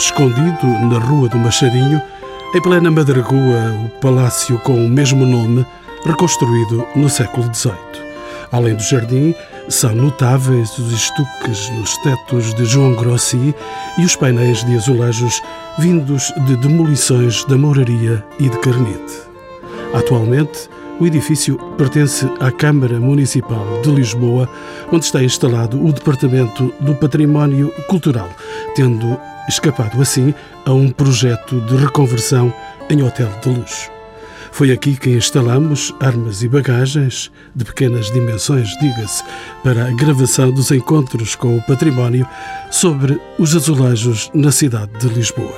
escondido na Rua do Machadinho, em plena Madragoa, o palácio com o mesmo nome, reconstruído no século XVIII. Além do jardim, são notáveis os estuques nos tetos de João Grossi e os painéis de azulejos vindos de demolições da mouraria e de Carnete. Atualmente, o edifício pertence à Câmara Municipal de Lisboa, onde está instalado o Departamento do Património Cultural, tendo escapado assim a um projeto de reconversão em hotel de luxo. Foi aqui que instalamos armas e bagagens, de pequenas dimensões, diga-se, para a gravação dos encontros com o património sobre os azulejos na cidade de Lisboa.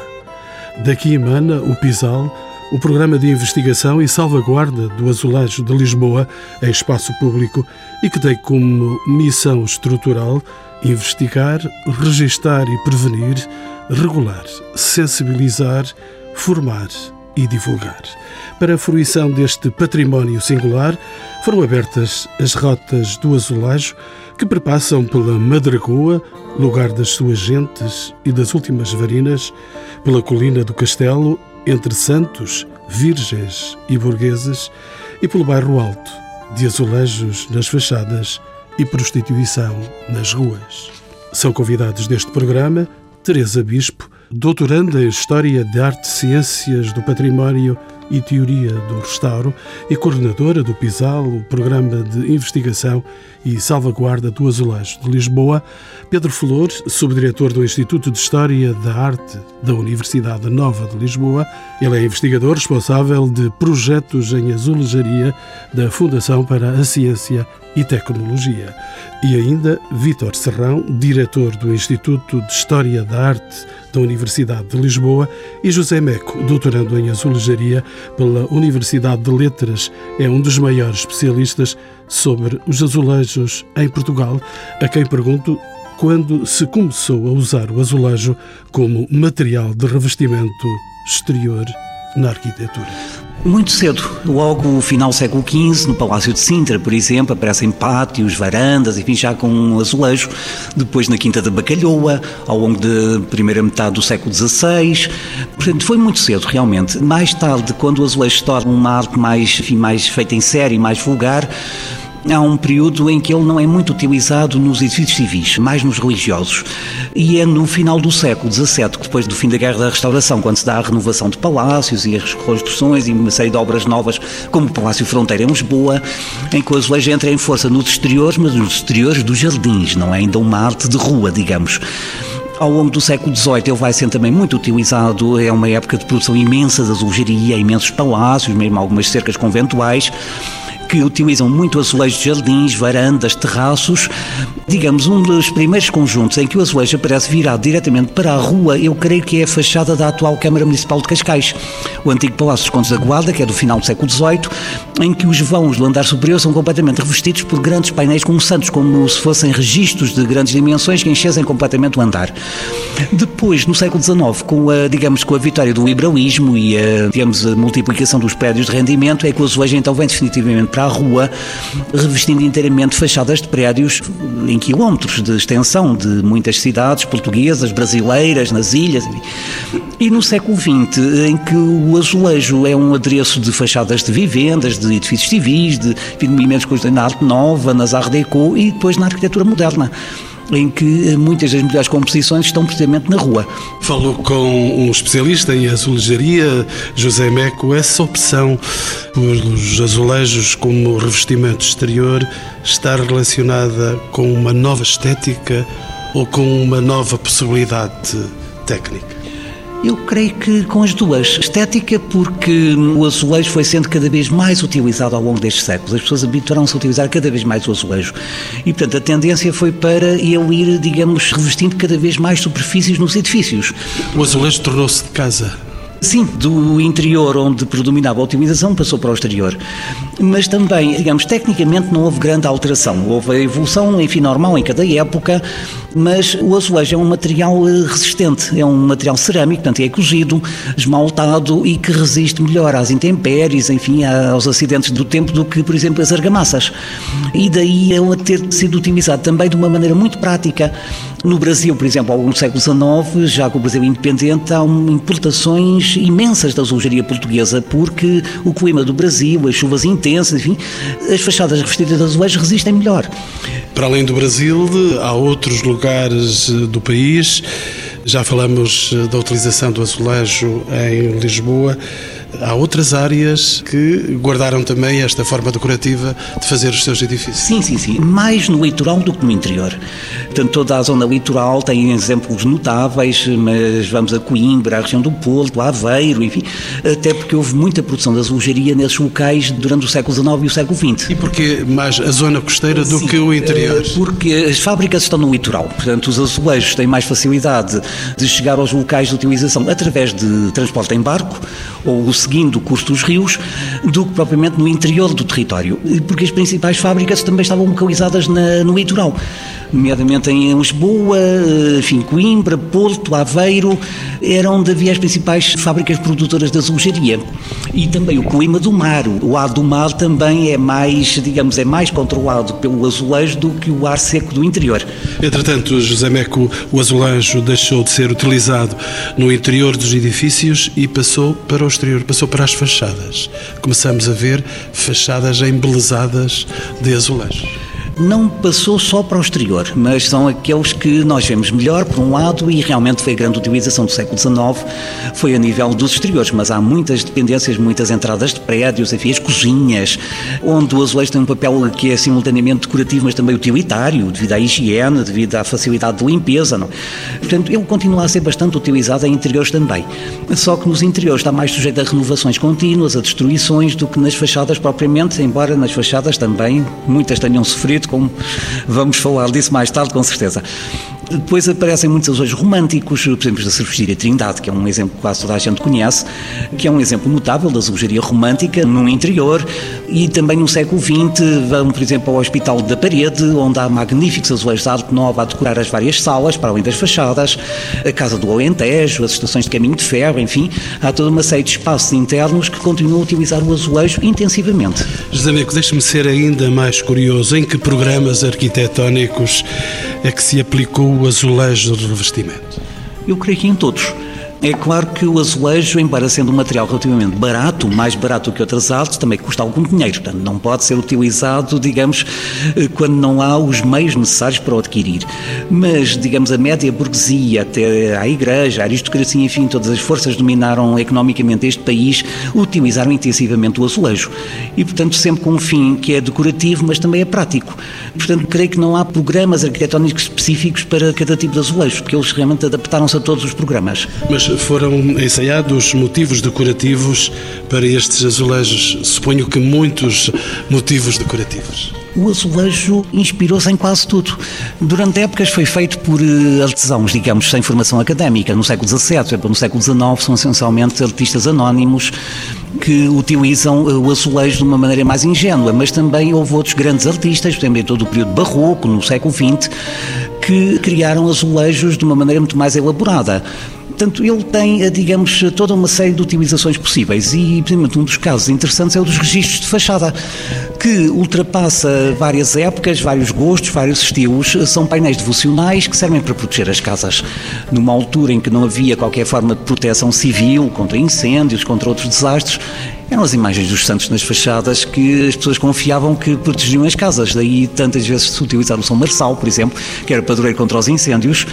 Daqui emana o PISAL, o Programa de Investigação e Salvaguarda do Azulejo de Lisboa em Espaço Público e que tem como missão estrutural investigar, registar e prevenir, regular, sensibilizar, formar e divulgar. Para a fruição deste património singular, foram abertas as rotas do azulejo que perpassam pela Madragoa, lugar das suas gentes e das últimas varinas, pela colina do Castelo, entre santos, virgens e burgueses, e pelo bairro alto, de azulejos nas fachadas e prostituição nas ruas. São convidados deste programa Teresa Bispo, doutoranda em História de Arte e Ciências do Património e Teoria do Restauro e coordenadora do PISAL, o Programa de Investigação e Salvaguarda do Azulejo de Lisboa, Pedro Flores, subdiretor do Instituto de História da Arte da Universidade Nova de Lisboa. Ele é investigador responsável de projetos em azulejaria da Fundação para a Ciência e Tecnologia. E ainda Vítor Serrão, diretor do Instituto de História da Arte da Universidade de Lisboa, e José Meco, doutorando em azulejaria pela Universidade de Letras, é um dos maiores especialistas sobre os azulejos em Portugal, a quem pergunto quando se começou a usar o azulejo como material de revestimento exterior na arquitetura. Muito cedo, logo no final do século XV, no Palácio de Sintra, por exemplo, aparecem pátios, varandas, enfim, já com um azulejo. Depois na Quinta da Bacalhoa, ao longo da primeira metade do século XVI. Portanto, foi muito cedo, realmente. Mais tarde, quando o azulejo se torna uma arte mais, enfim, mais feita em série, mais vulgar, há um período em que ele não é muito utilizado nos edifícios civis, mais nos religiosos. E é no final do século XVII, depois do fim da Guerra da Restauração, quando se dá a renovação de palácios e as reconstruções e uma série de obras novas, como o Palácio Fronteira em Lisboa, em que o azulejo entra em força nos exteriores, mas nos exteriores dos jardins, não é ainda uma arte de rua, digamos. Ao longo do século XVIII ele vai sendo também muito utilizado, é uma época de produção imensa de azulejaria, imensos palácios, mesmo algumas cercas conventuais, que utilizam muito azulejos de jardins, varandas, terraços. Digamos, um dos primeiros conjuntos em que o azulejo aparece virado diretamente para a rua, eu creio que é a fachada da atual Câmara Municipal de Cascais, o antigo Palácio dos Contos da Guarda, que é do final do século XVIII, em que os vãos do andar superior são completamente revestidos por grandes painéis com santos, como se fossem registros de grandes dimensões que enchessem completamente o andar. Depois, no século XIX, com a, digamos, com a vitória do liberalismo e a, digamos, a multiplicação dos prédios de rendimento, é que o azulejo então vem definitivamente para à rua, revestindo inteiramente fachadas de prédios em quilómetros de extensão de muitas cidades portuguesas, brasileiras, nas ilhas. E no século XX, em que o azulejo é um adereço de fachadas de vivendas, de edifícios civis, de, de movimentos na arte nova, nas Art Deco e depois na arquitetura moderna em que eh, muitas das melhores composições estão precisamente na rua. Falou com um especialista em azulejaria, José Meco. Essa opção pelos azulejos como revestimento exterior está relacionada com uma nova estética ou com uma nova possibilidade técnica? Eu creio que com as duas. Estética, porque o azulejo foi sendo cada vez mais utilizado ao longo destes séculos. As pessoas habituaram-se a utilizar cada vez mais o azulejo. E, portanto, a tendência foi para ele ir, digamos, revestindo cada vez mais superfícies nos edifícios. O azulejo tornou-se de casa. Sim, do interior onde predominava a utilização passou para o exterior. Mas também, digamos, tecnicamente não houve grande alteração. Houve a evolução, enfim, normal em cada época, mas o azulejo é um material eh, resistente, é um material cerâmico, portanto é cozido, esmaltado e que resiste melhor às intempéries, enfim, aos acidentes do tempo do que, por exemplo, as argamassas. E daí ele ter sido utilizado também de uma maneira muito prática. No Brasil, por exemplo, ao longo do século XIX, já com o Brasil independente, há importações imensas da azulejaria portuguesa, porque o clima do Brasil, as chuvas intensas, enfim, as fachadas revestidas de azulejo resistem melhor. Para além do Brasil, há outros lugares eh, do país. Já falamos eh, da utilização do azulejo em Lisboa há outras áreas que guardaram também esta forma decorativa de fazer os seus edifícios. Sim, sim, sim. Mais no litoral do que no interior. Portanto, toda a zona litoral tem exemplos notáveis, mas vamos a Coimbra, a região do Porto, a Aveiro, enfim, até porque houve muita produção de azulejaria nesses locais durante o século XIX e o século XX. E porquê mais a zona costeira do sim, que o interior? Eh, porque as fábricas estão no litoral, portanto, os azulejos têm mais facilidade de chegar aos locais de utilização através de transporte em barco ou seguindo o curso dos rios, do que propriamente no interior do território, porque as principais fábricas também estavam localizadas na, no litoral nomeadamente em Lisboa, eh, enfim, Coimbra, Porto, Aveiro, era onde havia as principais fábricas produtoras de azulejaria. E também o clima do mar. O ar do mar também é mais, digamos, é mais controlado pelo azulejo do que o ar seco do interior. Entretanto, José Meco, o azulejo deixou de ser utilizado no interior dos edifícios e passou para o exterior, passou para as fachadas. Começamos a ver fachadas embelezadas de azulejo não passou só para o exterior, mas são aqueles que nós vemos melhor, por um lado, e realmente foi a grande utilização do século XIX, foi a nível dos exteriores, mas há muitas dependências, muitas entradas de prédios, enfim, as cozinhas, onde o azulejo tem um papel que é simultaneamente decorativo, mas também utilitário, devido à higiene, devido à facilidade de limpeza. Não? Portanto, ele continua a ser bastante utilizado em interiores também. Só que nos interiores está mais sujeito a renovações contínuas, a destruições, do que nas fachadas propriamente, embora nas fachadas também muitas tenham sofrido como vamos falar disso mais tarde, com certeza. Depois aparecem muitos azulejos românticos, por exemplo, da Cervejaria Trindade, que é um exemplo que quase toda a gente conhece, que é um exemplo notável da azulejaria romântica no interior. E também no século XX, vamos, por exemplo, ao Hospital da Parede, onde há magníficos azulejos de arte nova a decorar as várias salas, para além das fachadas, a Casa do Alentejo, as estações de caminho de ferro, enfim, há toda uma série de espaços internos que continuam a utilizar o azulejo intensivamente. José Meco, deixe-me ser ainda mais curioso, em que programas arquitetónicos é que se aplicou o azulejo de revestimento? Eu creio que em todos. É claro que o azulejo, embora sendo um material relativamente barato, mais barato que outras artes, também custa algum dinheiro. Portanto, não pode ser utilizado, digamos, eh, quando não há os meios necessários para o adquirir. Mas, digamos, a média burguesia, até a igreja, a aristocracia, enfim, todas as forças dominaram economicamente este país, utilizaram intensivamente o azulejo. E, portanto, sempre com um fim que é decorativo, mas também é prático. Portanto, creio que não há programas arquitetónicos específicos para cada tipo de azulejo, porque eles realmente adaptaram-se a todos os programas. Mas foram ensaiados motivos decorativos para estes azulejos? Suponho que muitos motivos decorativos. O azulejo inspirou-se em quase tudo. Durante épocas foi feito por eh, artesãos, digamos, sem formação académica. No século XVII, no século XIX, são essencialmente artistas anónimos que utilizam eh, o azulejo de uma maneira mais ingênua, mas também houve outros grandes artistas, em todo o período barroco, no século XX, que criaram azulejos de uma maneira muito mais elaborada. Portanto, ele tem, eh, digamos, toda uma série de utilizações possíveis e, principalmente, um dos casos interessantes é o dos registros de fachada, que ultrapassa várias épocas, vários gostos, vários estilos. São painéis devocionais que servem para proteger as casas. Numa altura em que não havia qualquer forma de proteção civil contra incêndios, contra outros desastres, eram as imagens dos santos nas fachadas que as pessoas confiavam que protegiam as casas. Daí tantas vezes se utilizar o São Marçal, por exemplo, que era padroeiro contra os incêndios,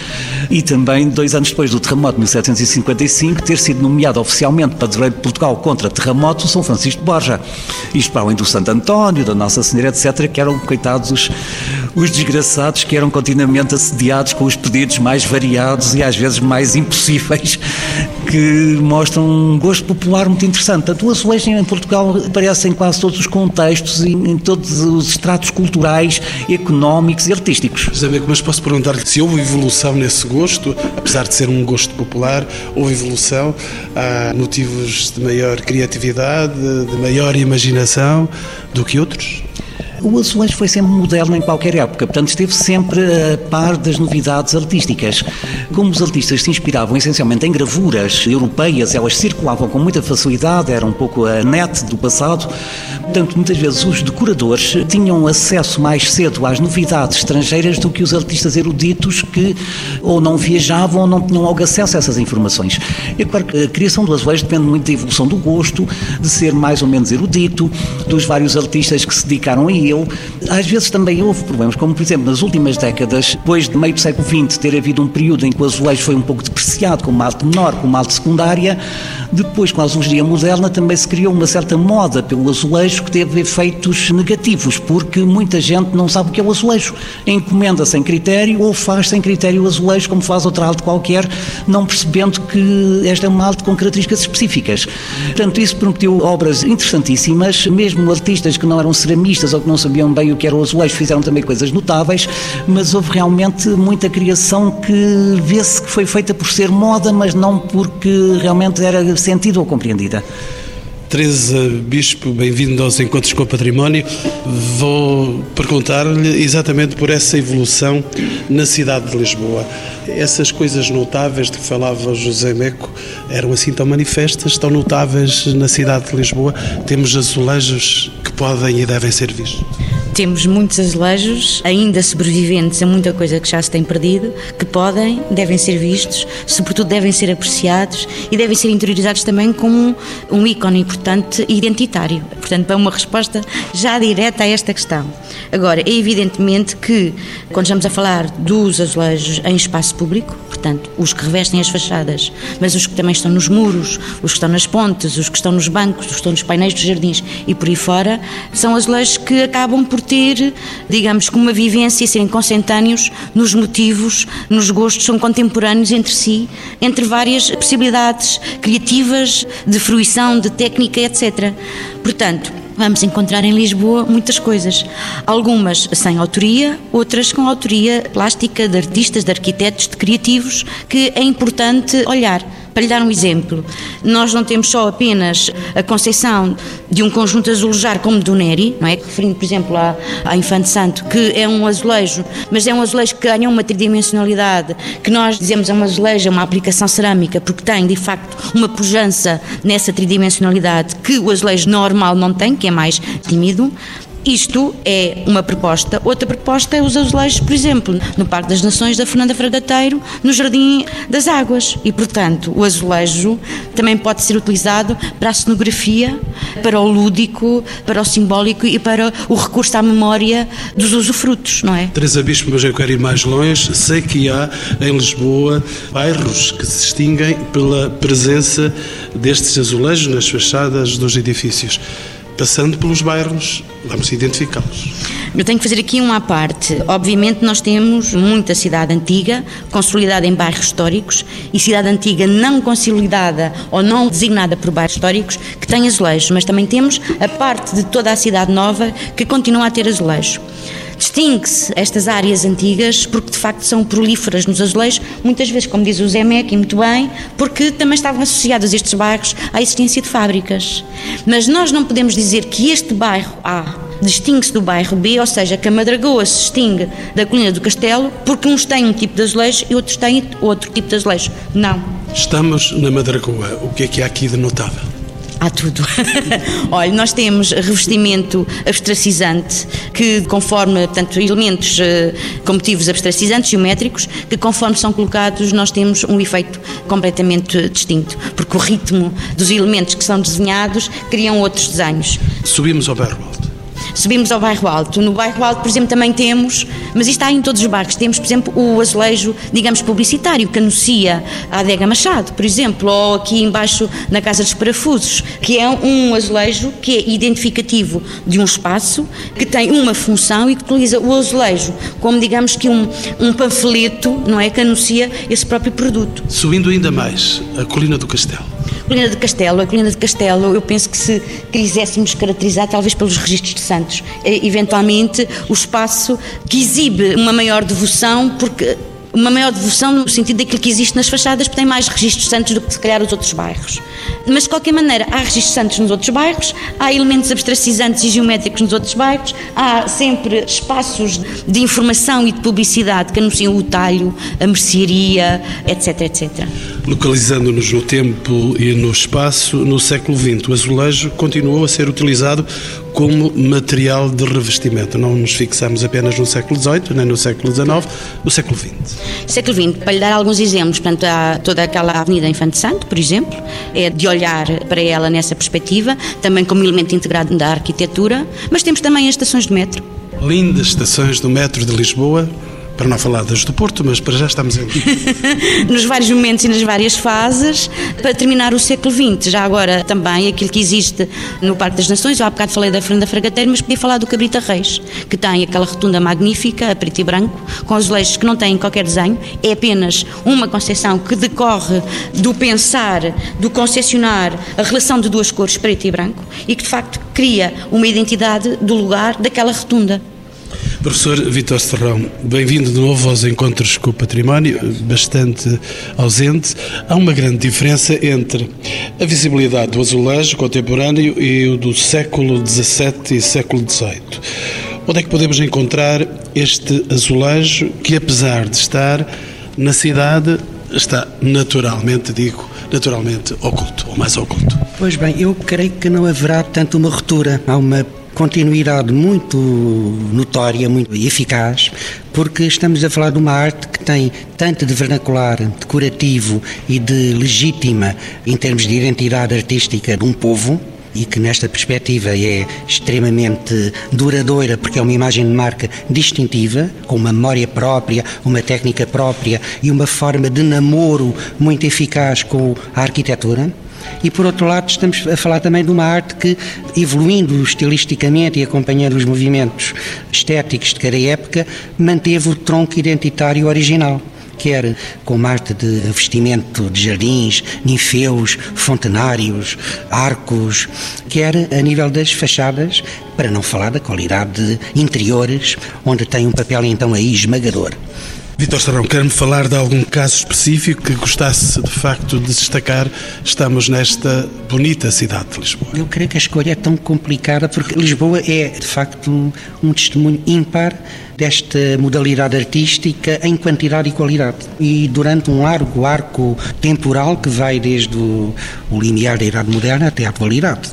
e também dois anos depois do terremoto de 1755 ter sido nomeado oficialmente padroeiro de Portugal contra terremoto São Francisco de Borja. Isto para além do Santo António, da Nossa Senhora, etc., que eram, coitados, os, os desgraçados que eram continuamente assediados com os pedidos mais variados e às vezes mais impossíveis, que mostram um gosto popular muito interessante. Tanto o azulejo em Portugal aparecem em quase todos os contextos e em todos os estratos culturais, económicos e artísticos. José mas posso perguntar-lhe se houve evolução nesse gosto, apesar de ser um gosto popular, houve evolução, há motivos de maior criatividade, de maior imaginação do que outros? outros. O azulejo foi sempre moderno em qualquer época, portanto esteve sempre a par das novidades artísticas. Como os artistas se inspiravam essencialmente em gravuras europeias, elas circulavam com muita facilidade, era um pouco a net do passado, portanto muitas vezes os decoradores tinham acesso mais cedo às novidades estrangeiras do que os artistas eruditos que ou não viajavam ou não tinham logo acesso a essas informações. É claro que a criação do azulejo depende muito da evolução do gosto, de ser mais ou menos erudito, dos vários artistas que se dedicaram a ele, Às vezes também houve problemas, como por exemplo nas últimas décadas, depois de meio do século XX ter havido um período em que o azulejo foi um pouco depreciado, como arte menor, como arte secundária, depois com a azulejaria moderna também se criou uma certa moda pelo azulejo que teve efeitos negativos, porque muita gente não sabe o que é o azulejo. Encomenda sem critério ou faz sem critério o azulejo, como faz outra arte qualquer, não percebendo que esta é uma arte com características específicas. Portanto, isso permitiu obras interessantíssimas, mesmo artistas que não eram ceramistas ou que não sabiam bem o que era o azulejo, fizeram também coisas notáveis, mas houve realmente muita criação que vê-se que foi feita por ser moda, mas não porque realmente era sentida ou compreendida. Teresa Bispo, bem-vindo aos Encontros com o Património. Vou perguntar-lhe exatamente por essa evolução na cidade de Lisboa. Essas coisas notáveis de que falava José Meco eram assim tão manifestas, tão notáveis na cidade de Lisboa. Temos azulejos que podem e devem ser vistos. Temos muitos azulejos ainda sobreviventes a muita coisa que já se tem perdido, que podem, devem ser vistos, sobretudo devem ser apreciados e devem ser interiorizados também como um ícone importante identitário. Portanto, é uma resposta já direta a esta questão. Agora, é evidentemente que, quando estamos a falar dos azulejos em espaço público, portanto, os que revestem as fachadas, mas os que também estão nos muros, os que estão nas pontes, os que estão nos bancos, os que estão nos painéis dos jardins e por aí fora, são azulejos que acabam por ter, digamos, como uma vivência e serem consentâneos nos motivos, nos gostos, são contemporâneos entre si, entre várias possibilidades criativas, de fruição, de técnica, etc. Portanto, vamos encontrar em Lisboa muitas coisas. Algumas sem autoria, outras com autoria plástica de artistas, de arquitetos, de criativos, que é importante olhar. Para lhe dar um exemplo, nós não temos só apenas a concepção de um conjunto azulejar como do Neri, não é? Referindo, por exemplo, à, à Infante Santo, que é um azulejo, mas é um azulejo que ganha uma tridimensionalidade, que nós dizemos é um azulejo, é uma aplicação cerâmica, porque tem, de facto, uma pujança nessa tridimensionalidade que o azulejo normal não tem, que é mais tímido, isto é uma proposta. Outra proposta é os azulejos, por exemplo, no Parque das Nações da Fernanda Fragateiro, no Jardim das Águas. E, portanto, o azulejo também pode ser utilizado para a cenografia, para o lúdico, para o simbólico e para o recurso à memória dos usufrutos, não é? Teresa Bispo, mas eu quero ir mais longe. Sei que há em Lisboa bairros que se distinguem pela presença destes azulejos nas fachadas dos edifícios passando pelos bairros, vamos identificá-los. Eu tenho que fazer aqui uma parte. Obviamente, nós temos muita cidade antiga, consolidada em bairros históricos, e cidade antiga não consolidada ou não designada por bairros históricos, que tem azulejos, mas também temos a parte de toda a cidade nova que continua a ter azulejo. Distingue-se estas áreas antigas porque de facto são prolíferas nos azulejos, muitas vezes, como diz o Zé Meck, e muito bem, porque também estavam associados estes bairros à existência de fábricas. Mas nós não podemos dizer que este bairro A distingue-se do bairro B, ou seja, que a Madragoa se distingue da Colina do Castelo porque uns têm um tipo de azulejo e outros têm outro tipo de azulejo. Não. Estamos na Madragoa. O que é que há aqui de notável? Há tudo. Olha, nós temos revestimento abstracizante, que conforme, portanto, elementos uh, com motivos abstracizantes, geométricos, que conforme são colocados nós temos um efeito completamente distinto, porque o ritmo dos elementos que são desenhados criam outros desenhos. Subimos ao berro alto. Subimos ao bairro Alto. No bairro Alto, por exemplo, também temos, mas isto está em todos os bairros, temos, por exemplo, o azulejo, digamos, publicitário, que anuncia a adega Machado, por exemplo, ou aqui embaixo na Casa dos Parafusos, que é um azulejo que é identificativo de um espaço, que tem uma função e que utiliza o azulejo como, digamos, que um, um panfleto, não é, que anuncia esse próprio produto. Subindo ainda mais, a Colina do Castelo. Colina de Castelo, a colina de Castelo, eu penso que se quiséssemos caracterizar talvez pelos registros de santos, eventualmente o espaço que exibe uma maior devoção, porque uma maior devoção no sentido daquilo que existe nas fachadas, porque tem mais registros santos do que se calhar os outros bairros. Mas de qualquer maneira, há registros santos nos outros bairros, há elementos abstracizantes e geométricos nos outros bairros, há sempre espaços de informação e de publicidade que anunciam o talho, a mercearia, etc, etc. Localizando-nos no tempo e no espaço, no século XX, o azulejo continuou a ser utilizado como material de revestimento. Não nos fixamos apenas no século XVIII, nem no século XIX, no século XX. Século XX, para lhe dar alguns exemplos, portanto, há toda aquela Avenida Infante Santo, por exemplo, é de olhar para ela nessa perspectiva, também como elemento integrado da arquitetura, mas temos também as estações de metro. Lindas estações do metro de Lisboa, para não falar das do Porto, mas para já estamos em... Nos vários momentos e nas várias fases, para terminar o século XX. Já agora também aquilo que existe no Parque das Nações, eu há bocado falei da Fernanda Fragateiro, mas podia falar do Cabrita Reis, que tem aquela rotunda magnífica, a preto e branco, com azulejos que não têm qualquer desenho, é apenas uma concepção que decorre do pensar, do concepcionar a relação de duas cores, preto e branco, e que de facto cria uma identidade do lugar daquela rotunda. Professor Vitor Serrão, bem-vindo de novo aos encontros com o património, bastante ausente. Há uma grande diferença entre a visibilidade do azulejo contemporâneo e o do século XVII e século XVIII. Onde é que podemos encontrar este azulejo que, apesar de estar na cidade, está naturalmente, digo, naturalmente oculto, ou mais oculto? Pois bem, eu creio que não haverá tanto uma ruptura. Há uma continuidade muito notória, muito eficaz, porque estamos a falar de uma arte que tem tanto de vernacular, decorativo e de legítima em termos de identidade artística de um povo, e que nesta perspectiva é extremamente duradoura porque é uma imagem de marca distintiva, com uma memória própria, uma técnica própria e uma forma de namoro muito eficaz com a arquitetura. E por outro lado, estamos a falar também de uma arte que, evoluindo estilisticamente e acompanhando os movimentos estéticos de cada época, manteve o tronco identitário original quer com arte de vestimento de jardins, ninfeus, fontenários, arcos, quer a nível das fachadas, para não falar da qualidade de interiores, onde tem um papel então aí esmagador. Vitor Sarão, quer-me falar de algum caso específico que gostasse de facto de destacar? Estamos nesta bonita cidade de Lisboa. Eu creio que a escolha é tão complicada porque Lisboa é de facto um, um testemunho ímpar desta modalidade artística em quantidade e qualidade. E durante um largo arco temporal que vai desde o, o limiar da Idade Moderna até à atualidade.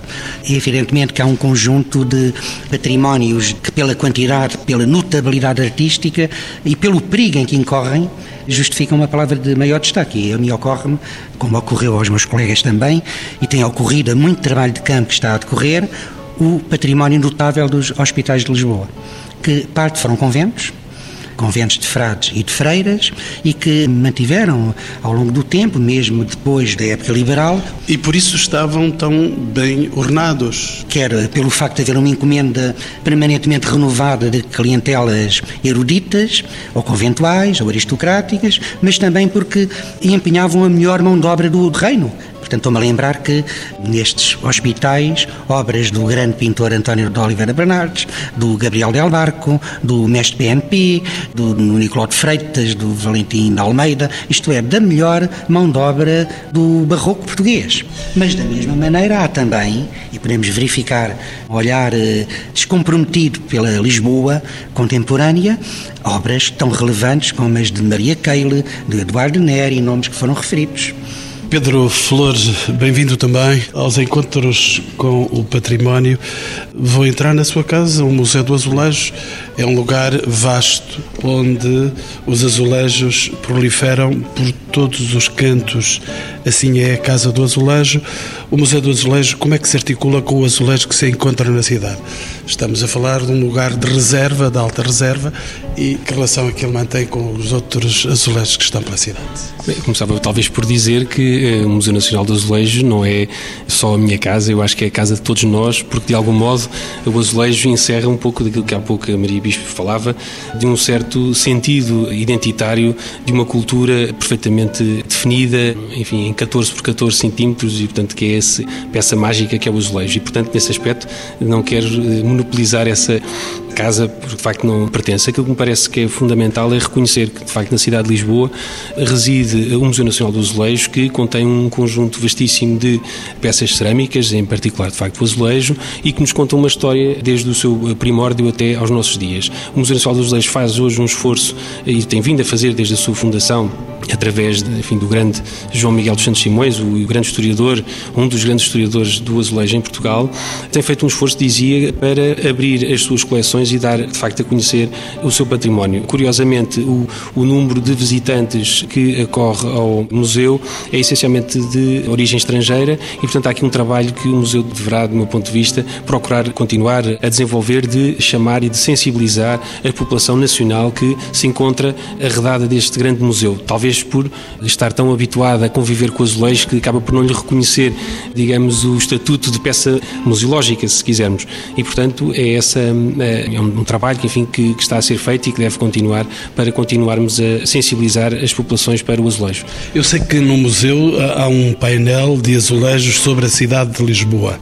E evidentemente que há um conjunto de patrimónios que, pela quantidade, pela notabilidade artística e pelo perigo em que incorrem, justificam uma palavra de maior destaque. E a mim ocorre-me, como ocorreu aos meus colegas também, e tem ocorrido a muito trabalho de campo que está a decorrer, o património notável dos hospitais de Lisboa que parte foram conventos, conventos de frades e de freiras e que mantiveram ao longo do tempo, mesmo depois da época liberal. E por isso estavam tão bem ornados. Quer pelo facto de haver uma encomenda permanentemente renovada de clientelas eruditas, ou conventuais, ou aristocráticas, mas também porque empenhavam a melhor mão de obra do reino. Portanto, estou-me a lembrar que nestes hospitais, obras do grande pintor António de Oliveira Bernardes, do Gabriel Del Barco, do mestre PNP, do Nicolau de Freitas, do Valentim de Almeida, isto é, da melhor mão de obra do barroco português. Mas, da mesma maneira, há também, e podemos verificar, um olhar eh, descomprometido pela Lisboa contemporânea, obras tão relevantes como as de Maria Keile, de Eduardo Neri, nomes que foram referidos. Pedro Flores, bem-vindo também aos encontros com o património. Vou entrar na sua casa, o Museu do Azulejo é um lugar vasto onde os azulejos proliferam por todos os cantos. Assim é a Casa do Azulejo. O Museu do Azulejo, como é que se articula com o azulejo que se encontra na cidade? Estamos a falar de um lugar de reserva, de alta reserva, e que relação é que ele mantém com os outros azulejos que estão pela cidade? Bem, começava talvez por dizer que eh, o Museu Nacional do Azulejo não é só a minha casa, eu acho que é a casa de todos nós, porque de algum modo o azulejo encerra um pouco daquilo que há pouco a Maria Bispo falava, de um certo sentido identitário de uma cultura perfeitamente definida, enfim, 14 por 14 centímetros e, portanto, que é essa peça mágica que é o azulejo. E, portanto, nesse aspecto, não quero eh, monopolizar essa casa, porque de facto não pertence. Aquilo que me parece que é fundamental é reconhecer que, de facto, na cidade de Lisboa reside o Museu Nacional do Azulejo, que contém um conjunto vastíssimo de peças cerâmicas, em particular, de facto, o azulejo, e que nos conta uma história desde o seu primórdio até aos nossos dias. O Museu Nacional do Azulejo faz hoje um esforço, e tem vindo a fazer desde a sua fundação, através enfim, do grande João Miguel dos Santos Simões, o grande historiador, um dos grandes historiadores do azulejo em Portugal, tem feito um esforço, dizia, para abrir as suas coleções e dar, de facto, a conhecer o seu património. Curiosamente, o, o número de visitantes que ocorre ao museu é essencialmente de origem estrangeira e, portanto, há aqui um trabalho que o museu deverá, do meu ponto de vista, procurar continuar a desenvolver de chamar e de sensibilizar a população nacional que se encontra arredada deste grande museu. Talvez por estar tão habituada a conviver com azulejos que acaba por não lhe reconhecer, digamos, o estatuto de peça museológica, se quisermos. E, portanto, é essa é, um, um trabalho que, enfim, que, que, está a ser feito e que deve continuar para continuarmos a sensibilizar as populações para o azulejo. Eu sei que no museu há um painel de azulejos sobre a cidade de Lisboa.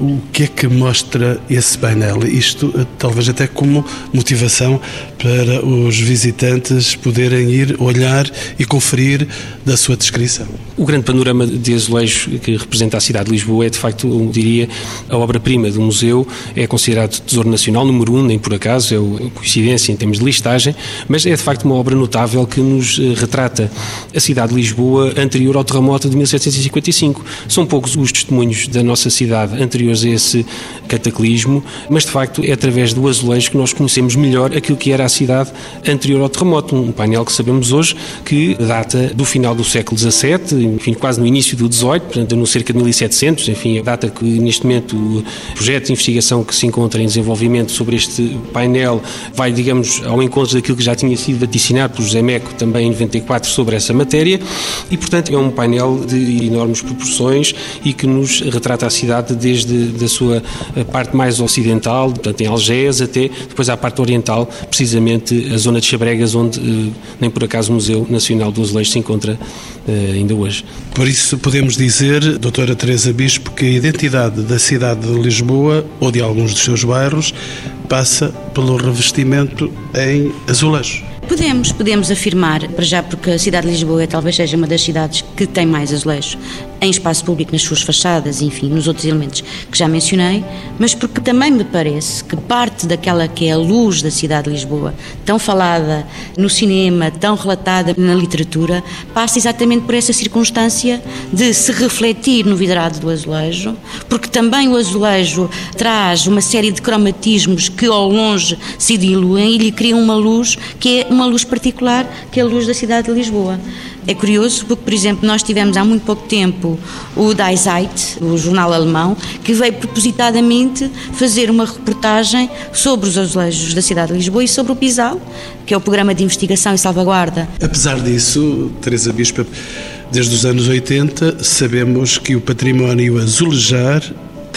O que é que mostra esse painel? Isto eh, talvez até como motivação para os visitantes poderem ir olhar e conferir da sua descrição. O grande panorama de azulejo que representa a cidade de Lisboa é, de facto, eu diria, a obra-prima do museu. É considerado tesouro nacional número um, nem por acaso, é uma coincidência em termos de listagem, mas é, de facto, uma obra notável que nos eh, retrata a cidade de Lisboa anterior ao terremoto de 1755. São poucos os testemunhos da nossa cidade anteriores a esse cataclismo, mas, de facto, é através do azulejo que nós conhecemos melhor aquilo que era a cidade anterior ao terremoto. Um painel que sabemos hoje que data do final do século XVII, enfim, quase no início do XVIII, portanto, no cerca de 1700, enfim, a data que neste momento o projeto de investigação que se encontra em desenvolvimento sobre este painel vai, digamos, ao encontro daquilo que já tinha sido vaticinado por José Meco também em 94 sobre essa matéria e, portanto, é um painel de enormes proporções e que nos retrata a cidade desde a sua parte mais ocidental, portanto, em Algés, até depois à parte oriental, precisamente a zona de Chabregas, onde eh, nem por acaso o Museu Nacional do Azulejo se encontra eh, ainda hoje. Por isso podemos dizer, doutora Teresa Bispo, que a identidade da cidade de Lisboa ou de alguns dos seus bairros passa pelo revestimento em azulejo. Podemos, podemos afirmar, para já porque a cidade de Lisboa talvez seja uma das cidades que tem mais azulejo em espaço público, nas suas fachadas, enfim, nos outros elementos que já mencionei, mas porque também me parece que parte daquela que é a luz da cidade de Lisboa, tão falada no cinema, tão relatada na literatura, passa exatamente por essa circunstância de se refletir no vidrado do azulejo, porque também o azulejo traz uma série de cromatismos que ao longe se diluem e lhe criam uma luz que é uma luz particular, que é a luz da cidade de Lisboa. É curioso porque, por exemplo, nós tivemos há muito pouco tempo o Die Zeit, o jornal alemão, que veio propositadamente fazer uma reportagem sobre os azulejos da cidade de Lisboa e sobre o Pisal, que é o programa de investigação e salvaguarda. Apesar disso, Teresa Bispa, desde os anos 80, sabemos que o património azulejar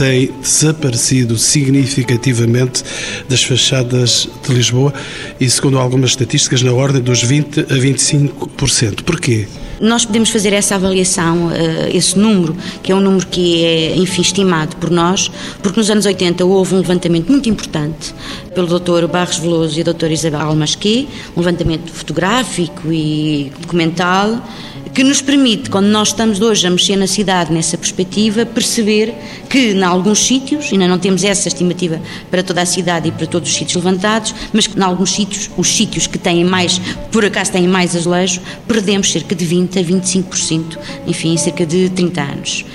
tem desaparecido significativamente das fachadas de Lisboa e, segundo algumas estatísticas, na ordem dos 20% a 25%. Porquê? Nós podemos fazer essa avaliação, eh, esse número, que é um número que é, enfim, estimado por nós, porque nos anos 80 houve um levantamento muito importante pelo Dr. Barros Veloso e a Dra. Isabel Almasquet, um levantamento fotográfico e documental, que nos permite, quando nós estamos hoje a mexer na cidade nessa perspectiva, perceber que, em alguns sítios, ainda não temos essa estimativa para toda a cidade e para todos os sítios levantados, mas que, em alguns sítios, os sítios que têm mais, por acaso têm mais azulejo, perdemos cerca de 20% a 25%, enfim, em cerca de 30 anos.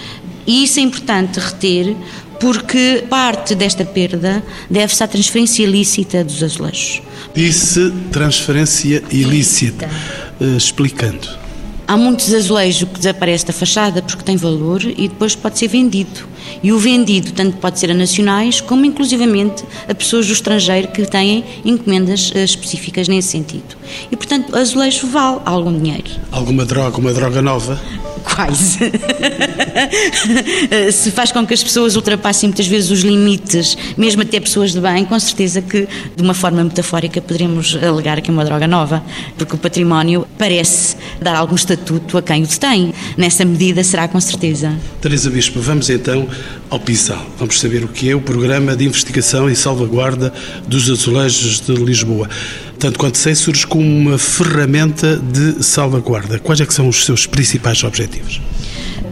E isso é importante reter porque parte desta perda deve-se à transferência ilícita dos azulejos. Disse transferência ilícita, uh, explicando. Há muitos azulejos que desaparece da fachada porque tem valor e depois pode ser vendido. E o vendido tanto pode ser a nacionais como inclusivamente a pessoas do estrangeiro que têm encomendas eh, específicas nesse sentido. E portanto, azulejo vale algum dinheiro. Alguma droga, uma droga nova? Quase. Se faz com que as pessoas ultrapassem muitas vezes os limites, mesmo até pessoas de bem, com certeza que, de uma forma metafórica, poderíamos alegar que é uma droga nova, porque o património parece dar algum estatuto a quem o detém. nessa medida será com certeza. Teresa Bispo, vamos então ao PISAL. Vamos saber o que é o Programa de Investigação e Salvaguarda dos Azulejos de Lisboa. Tanto quanto sei, surge como uma ferramenta de salvaguarda. Quais é que são os seus principais objetivos?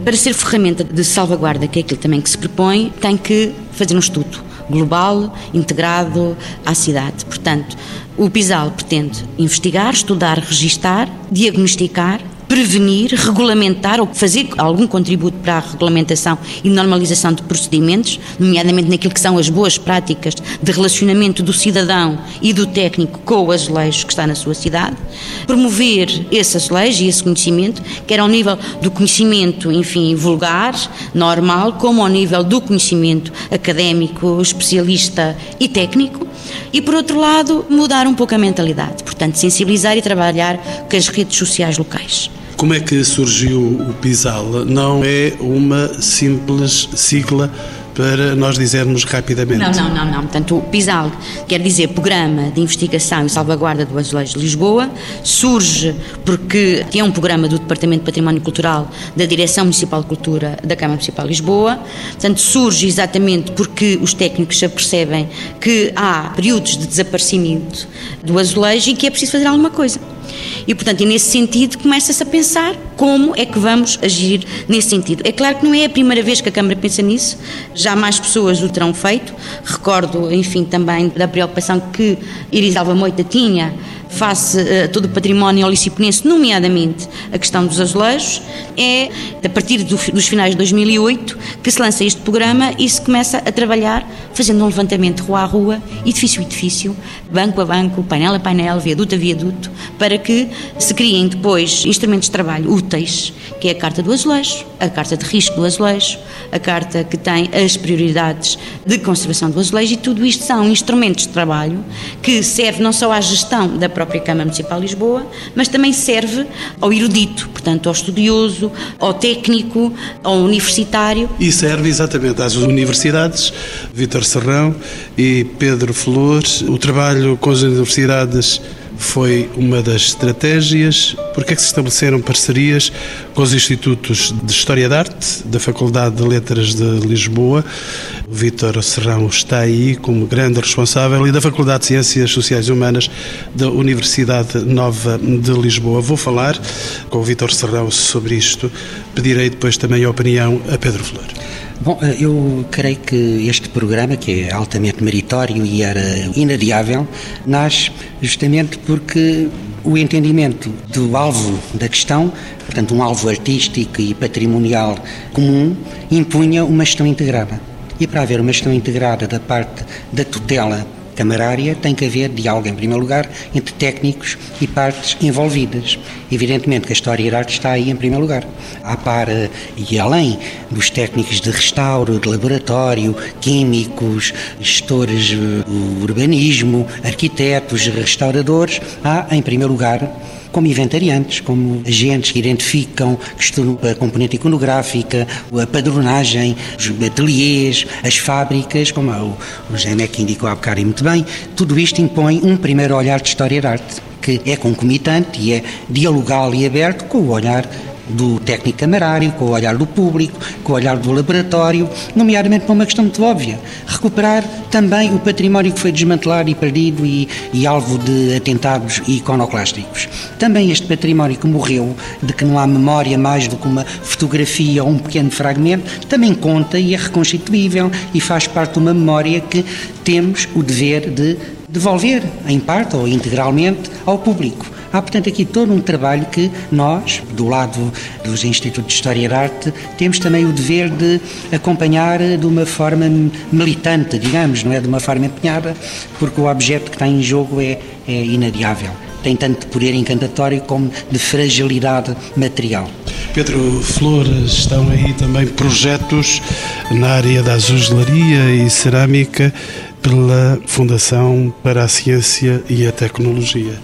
Para ser ferramenta de salvaguarda, que é aquilo também que se propõe, tem que fazer um estudo global, integrado à cidade. Portanto, o PISAL pretende investigar, estudar, registar, diagnosticar prevenir, regulamentar ou fazer algum contributo para a regulamentação e normalização de procedimentos, nomeadamente naquilo que são as boas práticas de relacionamento do cidadão e do técnico com o azulejo que está na sua cidade, promover esse azulejo e esse conhecimento, quer ao nível do conhecimento, enfim, vulgar, normal, como ao nível do conhecimento académico, especialista e técnico, e por outro lado, mudar um pouco a mentalidade, portanto, sensibilizar e trabalhar com as redes sociais locais. Como é que surgiu o PISAL? Não é uma simples sigla para nós dizermos rapidamente. Não, não, não, não. Portanto, o PISAL quer dizer Programa de Investigação e Salvaguarda do Azulejo de Lisboa, surge porque é um programa do Departamento de Património Cultural da Direção Municipal de Cultura da Câmara Municipal de Lisboa. Portanto, surge exatamente porque os técnicos já percebem que há períodos de desaparecimento do azulejo e que é preciso fazer alguma coisa. E, portanto, e nesse sentido, começa-se a pensar como é que vamos agir nesse sentido. É claro que não é a primeira vez que a Câmara pensa nisso, já mais pessoas o terão feito. Recordo, enfim, também da preocupação que Iris Alva Moita tinha face a todo o património oliciponense, nomeadamente a questão dos azulejos, é a partir do, dos finais de 2008 que se lança este programa e se começa a trabalhar fazendo um levantamento rua a rua, edifício a edifício, banco a banco, painel a painel, viaduto a viaduto, para que se criem depois instrumentos de trabalho úteis, que é a carta do azulejo, a carta de risco do azulejo, a carta que tem as prioridades de conservação do azulejo e tudo isto são instrumentos de trabalho que servem não só à gestão da própria Câmara Municipal de Lisboa, mas também serve ao erudito, portanto ao estudioso, ao técnico, ao universitário. E serve exatamente às universidades, Vítor Serrão e Pedro Flores. O trabalho com as universidades foi uma das estratégias. Por que é que se estabeleceram parcerias com os Institutos de História da Arte da Faculdade de Letras de Lisboa? O Vítor Serrão está aí como grande responsável e da Faculdade de Ciências Sociais e Humanas da Universidade Nova de Lisboa. Vou falar com o Vítor Serrão sobre isto. Pedirei depois também a opinião a Pedro Flor. Bom, eh, eu creio que este programa, que é altamente meritório e era inadiável, nasce justamente porque o entendimento do alvo da questão, portanto, um alvo artístico e patrimonial comum, impunha uma gestão integrada. E para haver uma gestão integrada da parte da tutela camarária, tem que haver diálogo, em primeiro lugar, entre técnicos e partes envolvidas. Evidentemente que a história arte está aí em primeiro lugar. À par eh, e além dos técnicos de restauro, de laboratório, químicos, gestores do urbanismo, arquitetos, restauradores, há, em primeiro lugar, como inventariantes, como agentes que identificam, que estudam a componente iconográfica, a padronagem, os ateliês, as fábricas, como o, o Genek indicou há bocado muito bem, tudo isto impõe um primeiro olhar de história da arte, que é concomitante e é dialogal e aberto com o olhar do técnico camarário, com o olhar do público, com o olhar do laboratório, nomeadamente para uma questão muito óbvia, recuperar também o património que foi desmantelado e perdido e, e alvo de atentados iconoclásticos. Também este património que morreu, de que não há memória mais do que uma fotografia ou um pequeno fragmento, também conta e é reconstituível e faz parte de uma memória que temos o dever de devolver, em parte ou integralmente, ao público. Há, portanto, aqui todo um trabalho que nós, do lado dos Institutos de História da Arte, temos também o dever de acompanhar de uma forma militante, digamos, não é de uma forma empenhada, porque o objeto que está em jogo é, é inadiável. Tem tanto de poder encantatório como de fragilidade material. Pedro Flores, estão aí também projetos na área da azulejelaria e cerâmica pela Fundação para a Ciência e a Tecnologia.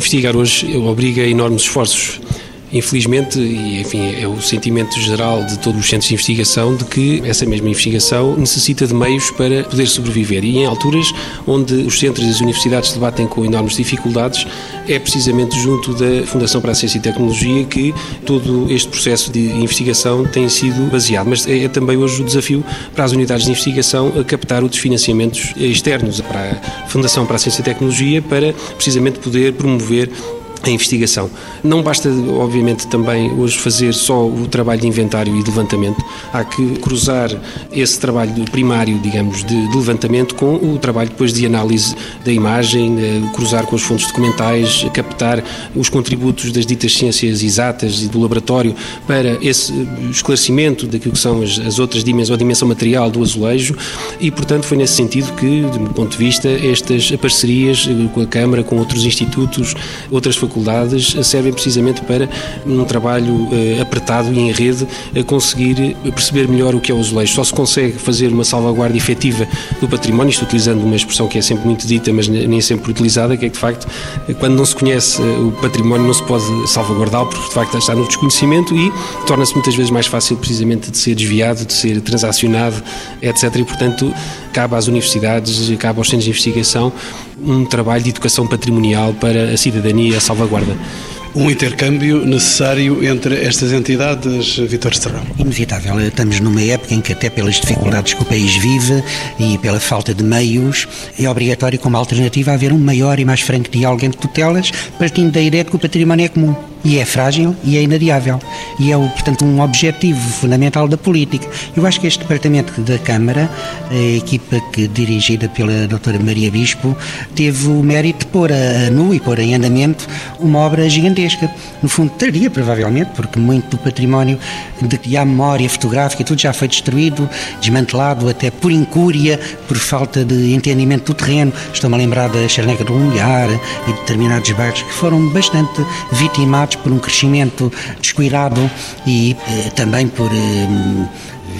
Investigar hoje obriga enormes esforços. Infelizmente, e enfim, é o sentimento geral de todos os centros de investigação de que essa mesma investigação necessita de meios para poder sobreviver. E em alturas onde os centros e as universidades debatem com enormes dificuldades, é precisamente junto da Fundação para a Ciência e Tecnologia que todo este processo de investigação tem sido baseado. Mas é também hoje o desafio para as unidades de investigação a captar outros financiamentos externos para a Fundação para a Ciência e Tecnologia para precisamente poder promover a investigação. Não basta, obviamente, também hoje fazer só o trabalho de inventário e de levantamento. Há que cruzar esse trabalho primário, digamos, de, de levantamento com o trabalho depois de análise da imagem, cruzar com as fontes documentais, captar os contributos das ditas ciências exatas e do laboratório para esse esclarecimento daquilo que são as, as outras dimensões, a dimensão material do azulejo e, portanto, foi nesse sentido que, do meu ponto de vista, estas parcerias com a Câmara, com outros institutos, outras faculdades, faculdades servem precisamente para um trabalho uh, apertado e em rede conseguir perceber melhor o que é o azulejo. Só se consegue fazer uma salvaguarda efetiva do património, isto utilizando uma expressão que é sempre muito dita, mas nem sempre utilizada, que é que de facto, quando não se conhece eh, o património, não se pode salvaguardá-lo, porque de facto está no desconhecimento e torna-se muitas vezes mais fácil precisamente de ser desviado, de ser transacionado, etc. E portanto, cabe às universidades, cabe aos centros de investigação um trabalho de educação patrimonial para a cidadania e a salvaguarda. Um intercâmbio necessário entre estas entidades, Vitor Serrão? Inevitável. Estamos numa época em que, até pelas dificuldades que o país vive e pela falta de meios, é obrigatório, como alternativa, haver um maior e mais franco diálogo entre tutelas, partindo da ideia de que o património é comum e é frágil e é inadiável. E é, portanto, um objetivo fundamental da política. Eu acho que este departamento da Câmara, a equipa que dirigida pela doutora Maria Bispo, teve o mérito de pôr a nu e pôr em andamento uma obra gigantesca. No fundo, tardia, provavelmente, porque muito do património de que há memória fotográfica, tudo já foi destruído, desmantelado, até por incúria, por falta de entendimento do terreno. Estou-me a lembrar da Charneca do Lumiar e determinados bairros que foram bastante vitimados por um crescimento descuidado e eh, também por eh,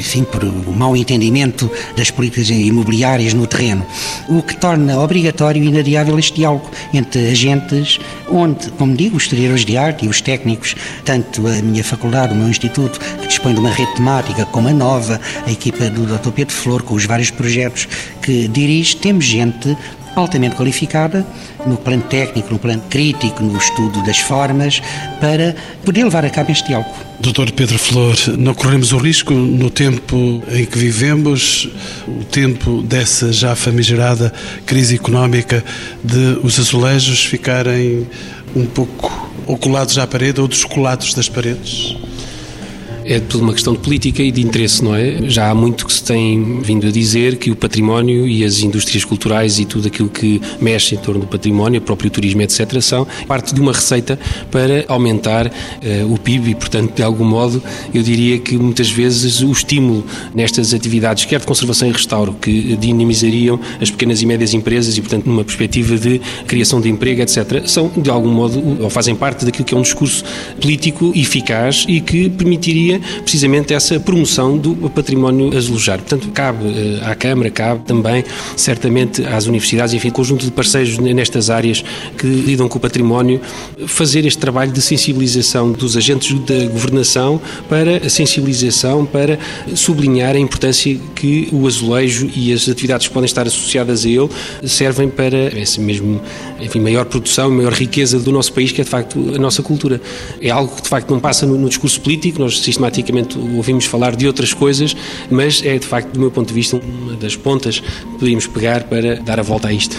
enfim, por o mau entendimento das políticas imobiliárias no terreno, o que torna obrigatório e inadiável este diálogo entre agentes, onde, como digo, os historiadores de arte e os técnicos, tanto a minha faculdade, o meu instituto, que dispõe de uma rede temática, como a nova, a equipa do Dr. Pedro Flor, com os vários projetos que dirige, temos gente altamente qualificada no plano técnico, no plano crítico, no estudo das formas, para poder levar a cabo este diálogo. Doutor Pedro Flor, não corremos o risco, no tempo em que vivemos, o tempo dessa já famigerada crise económica, de os azulejos ficarem um pouco oculados à parede ou descolados das paredes? É tudo uma questão de política e de interesse, não é? Já há muito que se tem vindo a dizer que o património e as indústrias culturais e tudo aquilo que mexe em torno do património, o próprio turismo, etc., são parte de uma receita para aumentar uh, o PIB e, portanto, de algum modo, eu diria que muitas vezes o estímulo nestas atividades, quer de conservação e restauro, que dinamizariam as pequenas e médias empresas e, portanto, numa perspectiva de criação de emprego, etc., são, de algum modo, ou fazem parte daquilo que é um discurso político eficaz e que permitiria precisamente essa promoção do património azulejar. Portanto, cabe eh, à Câmara, cabe também, certamente, às universidades, enfim, conjunto de parceiros nestas áreas que lidam com o património, fazer este trabalho de sensibilização dos agentes da governação para a sensibilização, para sublinhar a importância que o azulejo e as atividades que podem estar associadas a ele servem para essa mesmo, enfim, maior produção, maior riqueza do nosso país, que é de facto a nossa cultura. É algo que de facto não passa no, no discurso político, nós sistematicamente ouvimos falar de outras coisas, mas é de facto, do meu ponto de vista, uma das pontas que podíamos pegar para dar a volta a isto.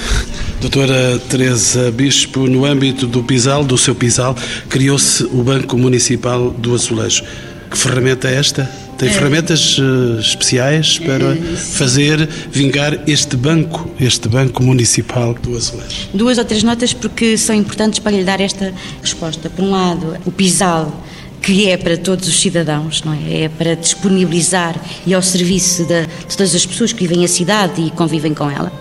Doutora Teresa Bispo, no âmbito do PISAL, do seu PISAL, criou-se o Banco Municipal do Azulejo. Que ferramenta é esta? Tem é. ferramentas uh, especiais para é, fazer vingar este banco, este banco municipal do azulejo? Duas ou três notas porque são importantes para lhe dar esta resposta. Por um lado, o PISAL que é para todos os cidadãos, não é? É para disponibilizar e ao serviço de, de todas as pessoas que vivem a cidade e convivem com ela.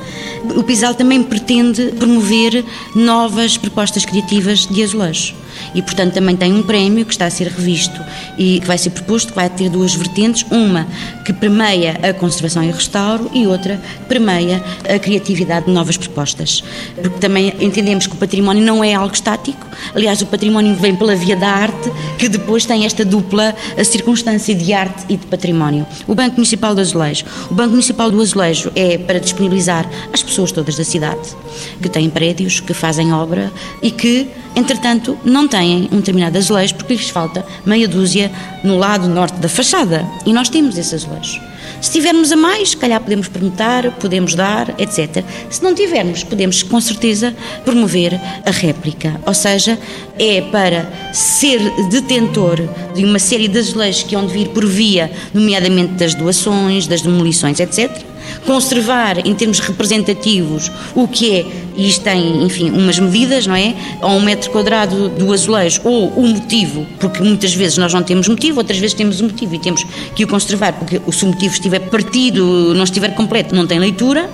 O PISAL também pretende promover novas propostas criativas de azulejo E, portanto, também tem um prémio que está a ser revisto e que vai ser proposto, que vai ter duas vertentes, uma que permeia a conservação e restauro e outra que permeia a criatividade de novas propostas. Porque também entendemos que o património não é algo estático, aliás, o património vem pela via da arte, que depois tem esta dupla circunstância de arte e de património. O Banco Municipal do Azulejo. O Banco Municipal do Azulejo é para disponibilizar às pessoas todas da cidade, que têm prédios, que fazem obra e que, entretanto, não têm um determinado azulejo porque lhes falta meia dúzia no lado norte da fachada. E nós temos esse azulejo. Se tivermos a mais, se calhar podemos permutar, podemos dar, etc. Se não tivermos, podemos com certeza promover a réplica. Ou seja, é para ser detentor de uma série de azulejos que hão de vir por via, nomeadamente das doações, das demolições, etc conservar em termos representativos o que é, e isto tem, enfim, umas medidas, não é? Ou um metro quadrado do azulejo, ou o motivo, porque muitas vezes nós não temos motivo, outras vezes temos o motivo e temos que o conservar, porque se o motivo estiver partido, não estiver completo, não tem leitura,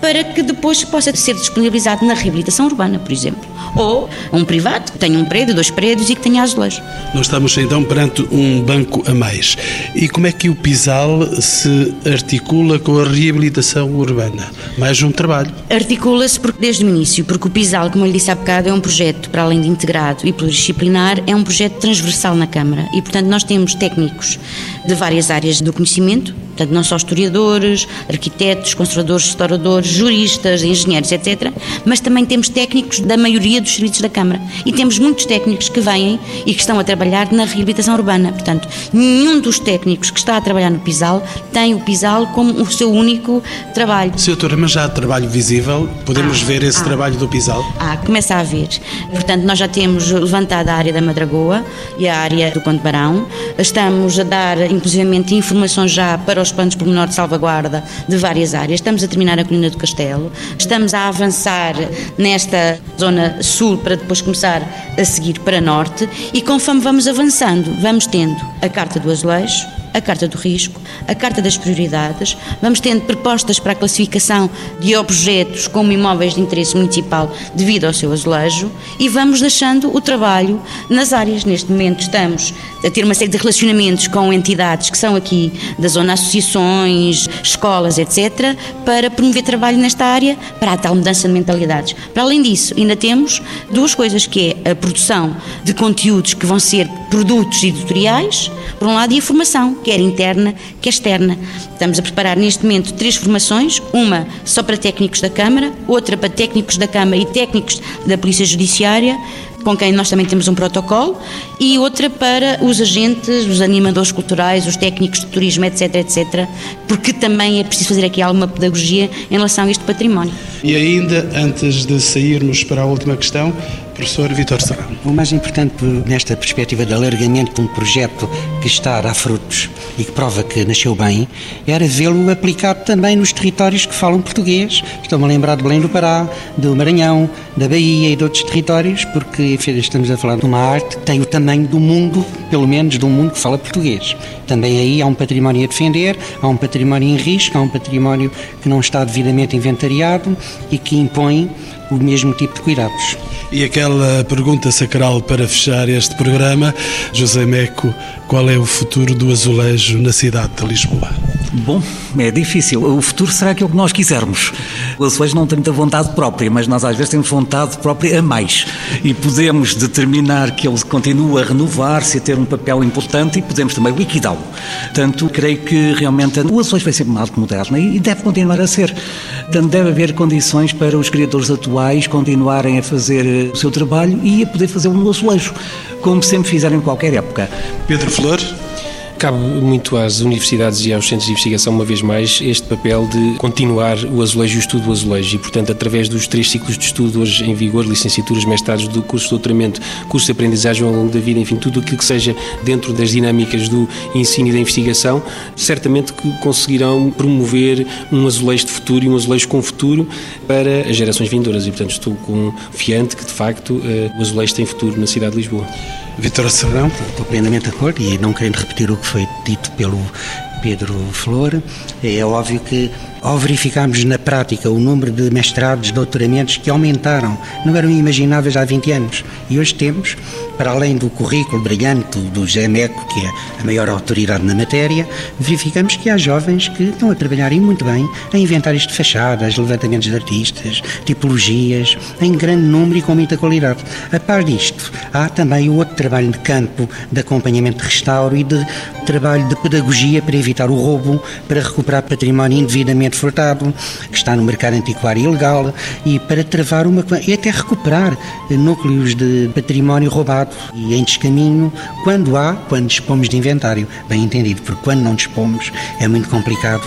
para que depois possa ser disponibilizado na reabilitação urbana, por exemplo. Ou um privado que tenha um prédio, dois prédios e que tenha azulejo. Nós estamos então perante um banco a mais. E como é que o PISAL se articula com a reabilitação urbana? Mais um trabalho. Articula-se porque, desde o início, porque o PISAL, como eu lhe disse há bocado, é um projeto, para além de integrado e pluridisciplinar, é um projeto transversal na Câmara. E, portanto, nós temos técnicos de várias áreas do conhecimento, Portanto, não só historiadores, arquitetos, conservadores, restauradores, juristas, engenheiros, etc. Mas também temos técnicos da maioria dos serviços da Câmara. E temos muitos técnicos que vêm e que estão a trabalhar na reabilitação urbana. Portanto, nenhum dos técnicos que está a trabalhar no PISAL tem o PISAL como o seu único trabalho. Sr. Doutora, mas já há trabalho visível? Podemos ah, ver esse ah, trabalho do PISAL? Ah, começa a haver. Portanto, nós já temos levantado a área da Madragoa e a área do Conde Barão. Estamos a dar, inclusivamente, informações já para os os planos por menor de salvaguarda de várias áreas. Estamos a terminar a colina do Castelo, estamos a avançar nesta zona sul para depois começar a seguir para norte e conforme vamos avançando, vamos tendo a Carta do Azulejo, a carta do risco, a carta das prioridades, vamos tendo propostas para a classificação de objetos como imóveis de interesse municipal devido ao seu azulejo e vamos deixando o trabalho nas áreas. Neste momento estamos a ter uma série de relacionamentos com entidades que são aqui da zona, associações, escolas, etc., para promover trabalho nesta área para a tal mudança de mentalidades. Para além disso, ainda temos duas coisas, que é a produção de conteúdos que vão ser produtos editoriais, por um lado, e a formação, quer interna, quer externa. Estamos a preparar neste momento três formações, uma só para técnicos da Câmara, outra para técnicos da Câmara e técnicos da Polícia Judiciária, com quem nós também temos um protocolo, e outra para os agentes, os animadores culturais, os técnicos de turismo, etc, etc, porque também é preciso fazer aqui alguma pedagogia em relação a este património. E ainda, antes de sairmos para a última questão, Professor Vitor Serrano. O mais importante nesta perspectiva de alargamento de um projeto que está a dar frutos e que prova que nasceu bem, era vê-lo aplicado também nos territórios que falam português. Estou-me a lembrar de Belém do Pará, do Maranhão, da Bahia e de outros territórios, porque enfim, estamos a falar de uma arte que tem o tamanho do mundo, pelo menos do mundo que fala português. Também aí há um património a defender, há um património em risco, há um património que não está devidamente inventariado e que impõe o mesmo tipo de cuidados. E aquela pergunta sacral para fechar este programa, José Meco, qual é o futuro do azulejo na cidade de Lisboa? Bom, é difícil. O futuro será aquilo que nós quisermos. O azulejo não tem muita vontade própria, mas nós às vezes temos vontade própria a mais. E podemos determinar que ele continua a renovar-se, a ter um papel importante e podemos também liquidá-lo. Portanto, creio que realmente o azulejo vai ser uma arte moderna e deve continuar a ser. Portanto, deve haver condições para os criadores atuais continuarem a fazer o seu trabalho e a poder fazer um azulejo, como sempre fizeram em qualquer época. Pedro Flor. Cabe muito às universidades e aos centros de investigação, uma vez mais, este papel de continuar o azulejo e o estudo do azulejo e, portanto, através dos três ciclos de estudo hoje em vigor, licenciaturas, mestrados, do curso de doutoramento, curso de aprendizagem ao longo da vida, enfim, tudo aquilo que seja dentro das dinâmicas do ensino e da investigação, certamente que conseguirão promover um azulejo de futuro e um azulejo com futuro para as gerações vindouras e, portanto, estou confiante que, de facto, eh, o azulejo tem futuro na cidade de Lisboa. Vitor Serrão. Estou plenamente de acordo e não querendo repetir o que foi dito pelo Pedro Flor, é óbvio que ao verificarmos na prática o número de mestrados, doutoramentos que aumentaram, não eram imagináveis há 20 anos. E hoje temos, para além do currículo brilhante do GEMECO, que é a maior autoridade na matéria, verificamos que há jovens que estão a trabalharem muito bem em inventários de fachadas, levantamentos de artistas, tipologias, em grande número e com muita qualidade. A par disto, há também o outro trabalho de campo de acompanhamento de restauro e de trabalho de pedagogia para evitar o roubo, para recuperar património indevidamente que está no mercado antiquário ilegal, e para travar uma. e até recuperar núcleos de património roubado e em descaminho, quando há, quando dispomos de inventário. Bem entendido, porque quando não dispomos é muito complicado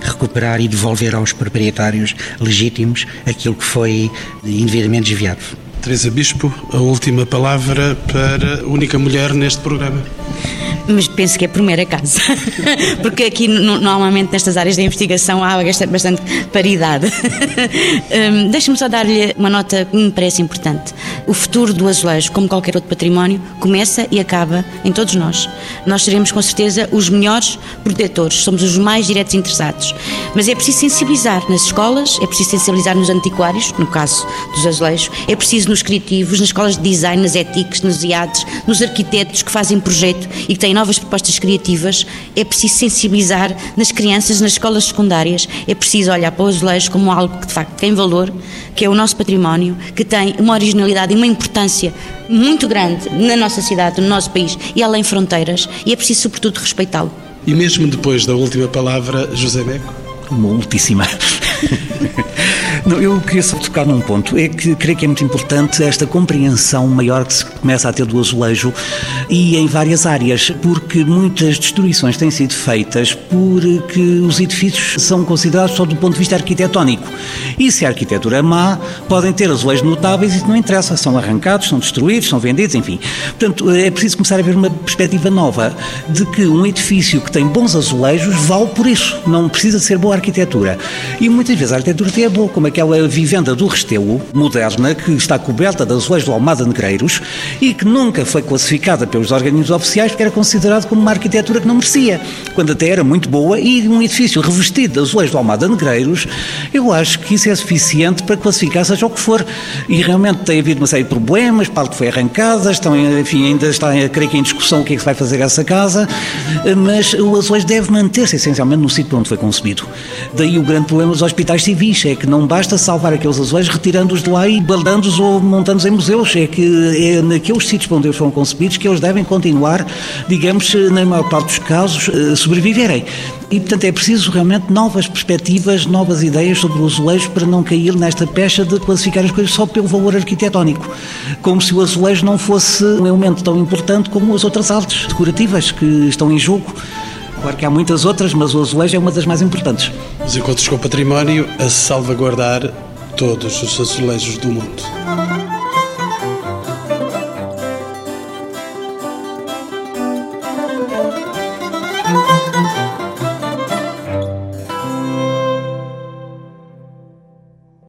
recuperar e devolver aos proprietários legítimos aquilo que foi indevidamente desviado. Teresa Bispo, a última palavra para a única mulher neste programa mas penso que é a primeira casa, porque aqui normalmente nestas áreas de investigação há bastante paridade. um, Deixe-me só dar-lhe uma nota que me parece importante. O futuro do azulejo, como qualquer outro património, começa e acaba em todos nós. Nós seremos com certeza os melhores protetores, somos os mais diretos interessados. Mas é preciso sensibilizar nas escolas, é preciso sensibilizar nos antiquários, no caso dos azulejos, é preciso nos criativos, nas escolas de design, nas éticas, nos IADs, nos arquitetos que fazem projeto e que têm novas propostas criativas, é preciso sensibilizar nas crianças, nas escolas secundárias, é preciso olhar para o azulejo como algo que de facto tem valor, que é o nosso património, que tem uma originalidade e uma importância muito grande na nossa cidade, no nosso país e além fronteiras, e é preciso sobretudo respeitá-lo. E mesmo depois da última palavra, José Meco? Uma ultíssima. Não, eu queria só tocar num ponto. É que creio que é muito importante esta compreensão maior que se começa a ter do azulejo e em várias áreas, porque muitas destruições têm sido feitas porque os edifícios são considerados só do ponto de vista arquitetónico. E se a arquitetura é má, podem ter azulejos notáveis e não interessa. São arrancados, são destruídos, são vendidos, enfim. Portanto, é preciso começar a ver uma perspectiva nova de que um edifício que tem bons azulejos vale por isso. Não precisa ser boa arquitetura. E muitas vezes a arquitetura até é boa, como aquela vivenda do Restelo, moderna, que está coberta de azulejos do Almada Negreiros e que nunca foi classificada pelos organismos oficiais porque era considerado como uma arquitetura que não merecia, quando até era muito boa e um edifício revestido de azulejos do Almada Negreiros, eu acho que isso é suficiente para classificar seja o que for. E realmente tem havido uma série de problemas, parte foi arrancada, estão, enfim, ainda está, creio que em discussão o que é que se vai fazer essa casa, mas o azulejo deve manter-se essencialmente no sítio onde foi concebido. Daí o grande problema dos hospitais civis, é que não basta salvar aqueles azulejos retirando-os de lá e baldando-os ou montando-os em museus, é que é naqueles sítios onde eles foram concebidos que eles devem continuar, digamos, na maior parte dos casos, eh, sobreviverem. E, portanto, é preciso realmente novas perspectivas, novas ideias sobre o azulejo para não cair nesta pecha de classificar as coisas só pelo valor arquitetónico. Como se o azulejo não fosse um elemento tão importante como as outras artes decorativas que estão em jogo. Claro que há muitas outras, mas o azulejo é uma das mais importantes. Os encontros com o património a salvaguardar todos os azulejos do mundo.